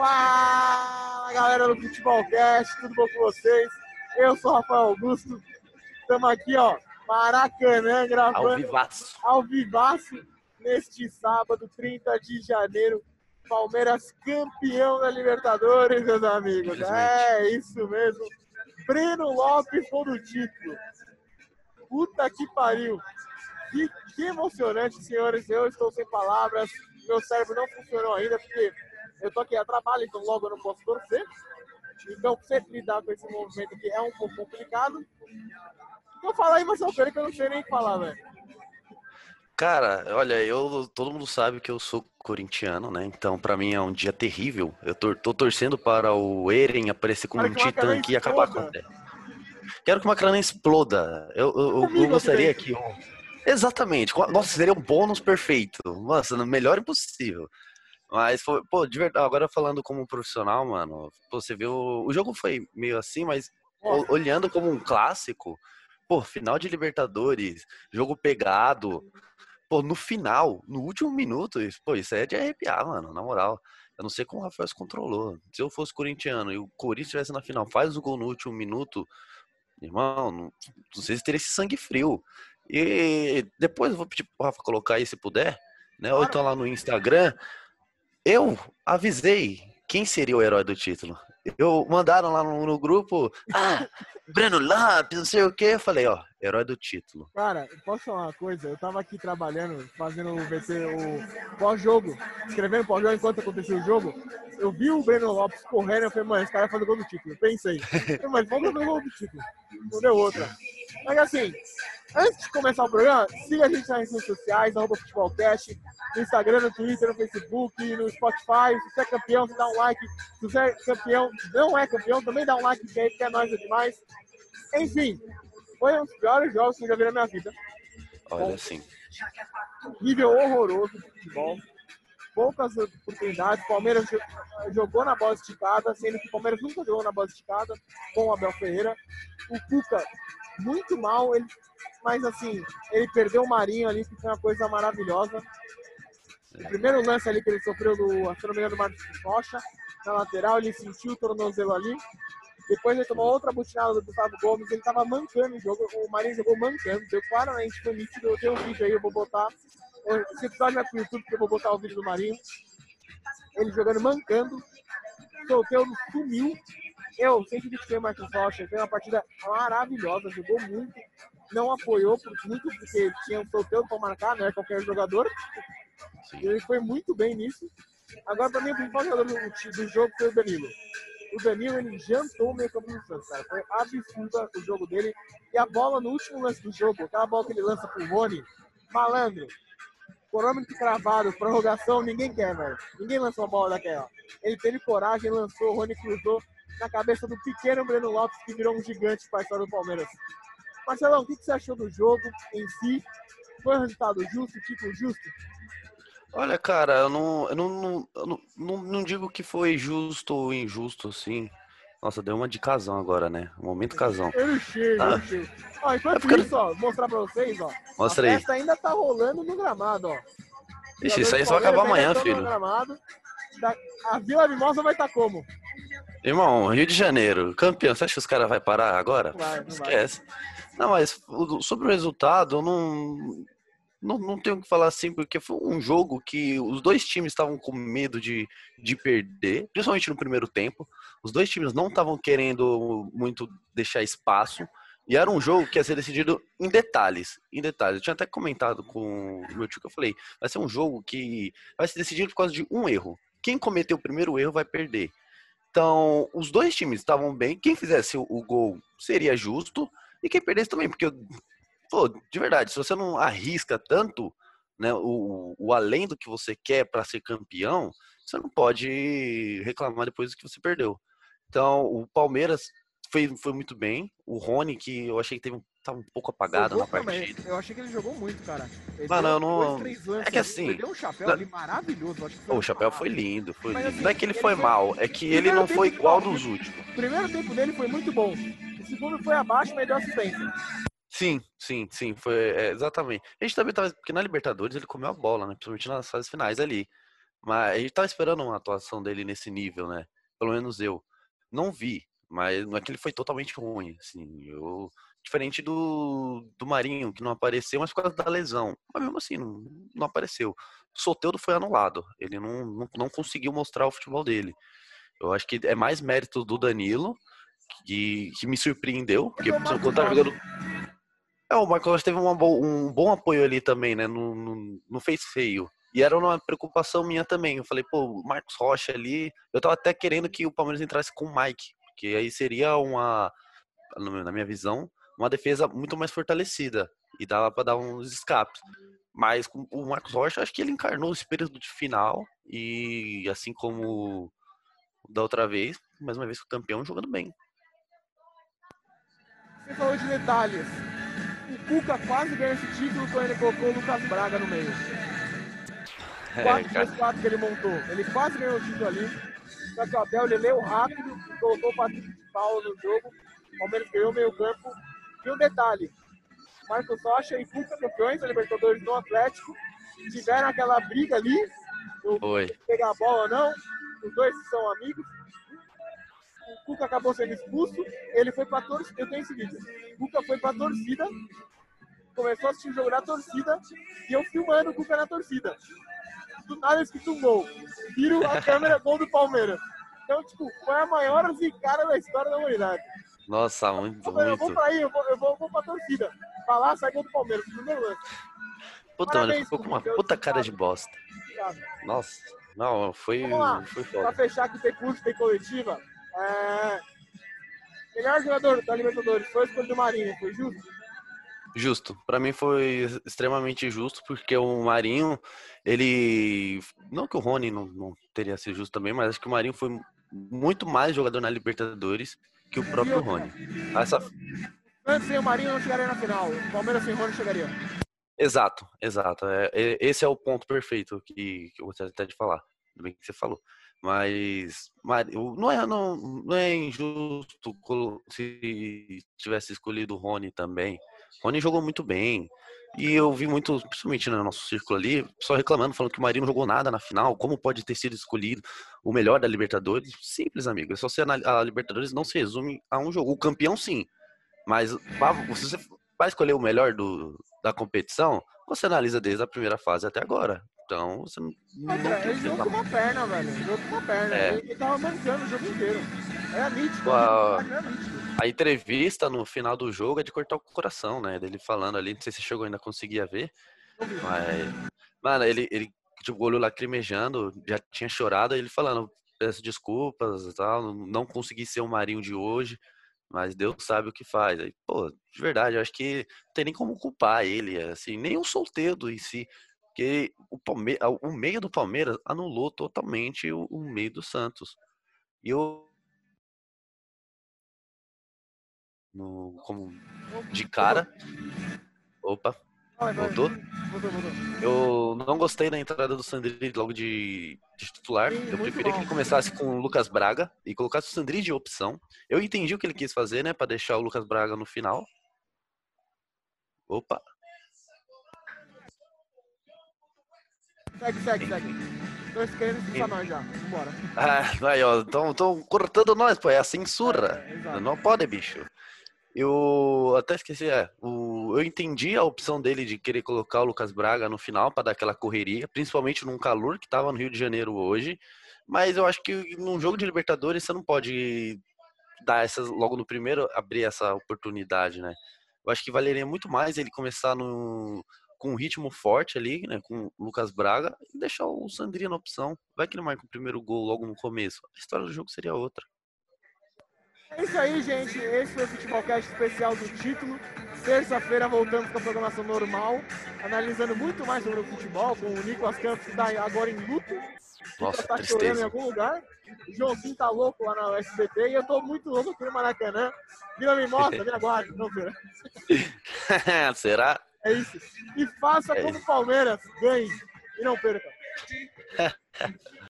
Fala galera do Futebolcast, tudo bom com vocês? Eu sou o Rafael Augusto, estamos aqui ó, Maracanã gravando ao vivaço. ao vivaço neste sábado, 30 de janeiro. Palmeiras campeão da Libertadores, meus amigos. É, isso mesmo. Breno Lopes com o título. Puta que pariu. Que, que emocionante, senhores. Eu estou sem palavras. Meu cérebro não funcionou ainda, porque eu tô aqui a trabalho, então logo eu não posso torcer. Então, sempre lidar com esse movimento aqui é um pouco complicado. Então, fala aí, Marcelo Pereira, que eu não sei nem falar, velho. Cara, olha, eu todo mundo sabe que eu sou corintiano, né? Então, pra mim é um dia terrível. Eu tor- tô torcendo para o Eren aparecer como um que o titã aqui e acabar com exploda. Quero que o Macarena exploda. Eu, eu- eu- eu gostaria que. o- Exatamente. Nossa, seria um bônus perfeito. Nossa, melhor impossível. Mas, foi, pô, de verdade, agora falando como profissional, mano, você viu. O jogo foi meio assim, mas o- olhando como um clássico, pô, final de Libertadores, jogo pegado, pô, no final, no último minuto, isso- pô, isso é de arrepiar, mano, na moral. Eu não sei como o Rafael se controlou. Se eu fosse corintiano e o Corinthians estivesse na final, faz o gol no último minuto, irmão, não, não sei se teria esse sangue frio. E depois eu vou pedir pro Rafa colocar aí se puder, né? Ou então lá no Instagram. Eu avisei quem seria o herói do título. Eu mandaram lá no, no grupo, ah, Breno Lopes, não sei o quê. Eu falei, ó, herói do título. Cara, posso falar uma coisa? Eu tava aqui trabalhando, fazendo o VT, o pós-jogo, escrevendo pós-jogo enquanto acontecia o jogo. Eu vi o Breno Lopes correndo, eu falei, mano, esse cara vai fazer gol do título. Eu pensei, mas vamos fazer gol do título. Não deu outra. Mas assim, antes de começar o programa, siga a gente nas redes sociais, arroba futebolcast, no Instagram, no Twitter, no Facebook, no Spotify. Se você é campeão, você dá um like. Se você é campeão, não é campeão, também dá um like, que aí é nóis demais. Enfim, foi um dos piores jogos que eu já vi na minha vida. Olha assim. nível horroroso de futebol. Poucas oportunidades. O Palmeiras jo- jogou na bola esticada, sendo que o Palmeiras nunca jogou na bola esticada com o Abel Ferreira. O Cuca, muito mal, ele, mas assim, ele perdeu o Marinho ali, que foi uma coisa maravilhosa. O primeiro lance ali que ele sofreu do, engano, do Marcos Rocha, na lateral, ele sentiu o tornozelo ali. Depois ele tomou outra butinada do Gustavo Gomes, ele tava mancando o jogo, o Marinho jogou mancando, deu claramente, foi nítido, eu tenho um vídeo aí, eu vou botar. Esse episódio vai pro YouTube, porque eu vou botar o vídeo do Marinho. Ele jogando mancando, Solteiro sumiu. Eu sempre critiquei o Marcos Rocha, fez uma partida maravilhosa, jogou muito, não apoiou por- muito porque tinha um Solteiro para marcar, não é qualquer jogador. Ele foi muito bem nisso. Agora, para mim, o principal jogador do, do jogo foi o Danilo. O Danilo, ele jantou o meio campo do Santos, cara. Foi absurda o jogo dele. E a bola no último lance do jogo, aquela bola que ele lança pro Rony, malandro, cronômetro cravado, prorrogação, ninguém quer, velho. Ninguém lançou uma bola daquela. Ele teve coragem, lançou, o Rony cruzou na cabeça do pequeno Breno Lopes, que virou um gigante para a história do Palmeiras. Marcelão, o que você achou do jogo em si? Foi um resultado justo, título justo? Olha, cara, eu não, eu não, não, não, não, digo que foi justo ou injusto, assim. Nossa, deu uma de casão agora, né? Momento casão. Eu chego, Ah. eu chego. Ó, enquanto É porque- isso, ó, vou mostrar pra vocês, ó. Mostra a aí. festa ainda tá rolando no gramado, ó. Ixi, isso aí só vai acabar amanhã, filho. Da- A Vila Mimosa vai estar como? Irmão, Rio de Janeiro, campeão. Você acha que os caras vão parar agora? Vai, não vai. Esquece. Não, mas o- sobre o resultado, eu não, não, não tenho o que falar assim, porque foi um jogo que os dois times estavam com medo de, de perder, principalmente no primeiro tempo. Os dois times não estavam querendo muito deixar espaço. E era um jogo que ia ser decidido em detalhes. Em detalhes. Eu tinha até comentado com o meu tio que eu falei, vai ser um jogo que vai ser decidido por causa de um erro. Quem cometeu o primeiro erro vai perder. Então, os dois times estavam bem. Quem fizesse o, o gol seria justo. E quem perdesse também, porque, pô, de verdade, se você não arrisca tanto, né, o, o além do que você quer para ser campeão, você não pode reclamar depois do que você perdeu. Então, o Palmeiras foi, foi muito bem. O Rony, que eu achei que teve um, tava um pouco apagado Jogou na partida. Eu achei que ele jogou muito, cara. Ele Mano, deu eu não- dois, três lances é que assim, Ele deu um chapéu na- ali maravilhoso. acho que Pô, o chapéu foi lindo. foi lindo. assim, Não é que ele ele foi foi- mal, é que ele não foi igual, dos últimos. O primeiro tempo dele foi muito bom. O segundo foi abaixo, mas deu assistência. Sim, sim, sim, foi é, exatamente. A gente também tava, porque na Libertadores ele comeu a bola, né? Principalmente nas fases finais ali. Mas a gente tava esperando uma atuação dele nesse nível, né? Pelo menos eu. Não vi, mas não é que ele foi totalmente ruim, assim. Eu, diferente do, do Marinho, que não apareceu, mas por causa da lesão. Mas mesmo assim, não, não apareceu. O Soteudo foi anulado. Ele não, não, não conseguiu mostrar o futebol dele. Eu acho que é mais mérito do Danilo, que, que me surpreendeu, porque quando tá jogando. É, o Marcos teve bo... um bom apoio ali também, né? Não, não, não fez feio. E era uma preocupação minha também. Eu falei, pô, o Marcos Rocha ali. Eu tava até querendo que o Palmeiras entrasse com o Mike, porque aí seria uma, na minha visão, uma defesa muito mais fortalecida e dava para dar uns escapes. Mas com o Marcos Rocha, acho que ele encarnou o espírito de final e assim como da outra vez, mais uma vez o campeão jogando bem. Você falou de detalhes. O Cuca quase ganhou esse título quando ele colocou o Lucas Braga no meio. É, quatro é, quatro que ele montou. Ele quase ganhou o título ali. Só que o Abel ele leu rápido, colocou o Patrick de Paulo no jogo. O Palmeiras ganhou meio campo. E um detalhe. Marcos Rocha e Cuca campeões da Libertadores no Atlético. Tiveram aquela briga ali. Oi. Pegar a bola ou não. Os dois são amigos o Cuca acabou sendo expulso, ele foi pra torcida. Eu tenho esse vídeo. O Cuca foi pra torcida, começou a assistir o jogo na torcida, e eu filmando o Cuca na torcida. Do nada escrito um gol. Viro a câmera, gol do Palmeiras. Então, tipo, foi a maior zicada da história da humanidade. Nossa, muito, eu, muito. Eu vou pra aí, eu vou, eu vou, eu vou pra torcida. Pra lá, sai gol do Palmeiras, primeiro lance. Puta, mano, ficou com uma puta cara de bosta. Nossa, não, foi, foi foda. Pra fechar que tem curso, tem coletiva, é... Melhor jogador da Libertadores foi o do Marinho, foi justo? Justo. Para mim foi extremamente justo, porque o Marinho, ele. Não que o Rony não, não, teria sido justo também, mas acho que o Marinho foi muito mais jogador na Libertadores que o próprio Rony. Essa... Antes sem o Marinho não chegaria na final. O Palmeiras sem o Rony chegaria. Exato, exato. É, esse é o ponto perfeito que, que eu gostaria até de falar. Do bem que você falou. Mas não é, não, não é injusto se tivesse escolhido o Rony também. Rony jogou muito bem. E eu vi muito, principalmente no nosso círculo ali, só reclamando, falando que o Marinho não jogou nada na final. Como pode ter sido escolhido o melhor da Libertadores? Simples, amigo. É só você a Libertadores não se resume a um jogo. O campeão, sim. Mas se você vai escolher o melhor do, da competição, você analisa desde a primeira fase até agora. Então, você não. não ele jogou com uma perna, velho. Ele jogou com uma perna. É. Ele, ele tava mancando o jogo inteiro. É nítido. A, a entrevista no final do jogo é de cortar o coração, né? Dele falando ali, não sei se chegou ainda a conseguir ver. Mas. Mano, ele, ele tipo, olho lacrimejando, já tinha chorado, ele falando, peço desculpas e tal, não consegui ser o Marinho de hoje, mas Deus sabe o que faz. Aí, pô, de verdade, eu acho que não tem nem como culpar ele, assim, nem o solteiro em si. Porque o, Palme o meio do Palmeiras anulou totalmente o, o meio do Santos. E eu. No, como de cara. Opa, voltou? Eu não gostei da entrada do Sandri logo de, de titular. eu preferia que ele começasse com o Lucas Braga e colocasse o Sandri de opção. Eu entendi o que ele quis fazer, né? Pra deixar o Lucas Braga no final. Opa, Segue, segue, segue. Tô querendo expulsar nós já. Vambora. Ah, aí, ó. Tão, cortando nós, pô. É a censura. É, não pode, bicho. Eu até esqueci, é, o, eu entendi a opção dele de querer colocar o Lucas Braga no final para dar aquela correria, principalmente num calor que tava no Rio de Janeiro hoje. Mas eu acho que num jogo de Libertadores você não pode dar essas logo no primeiro abrir essa oportunidade, né? Eu acho que valeria muito mais ele começar no com um ritmo forte ali, né, com o Lucas Braga, e deixar o Sandrinha na opção. Vai que ele marca o primeiro gol logo no começo. A história do jogo seria outra. É isso aí, gente. Esse foi o Futebolcast especial do título. Terça-feira voltamos com a programação normal, analisando muito mais sobre o futebol, com o Nicolas Campos, que está agora em luto. Nossa, tá tristeza. chorando em algum lugar. O Joãozinho tá louco lá na SBT e eu tô muito louco aqui no Maracanã. Vila me mostra, vira guarda. Não, Será? É isso. E faça é como o Palmeiras ganhe e não perca.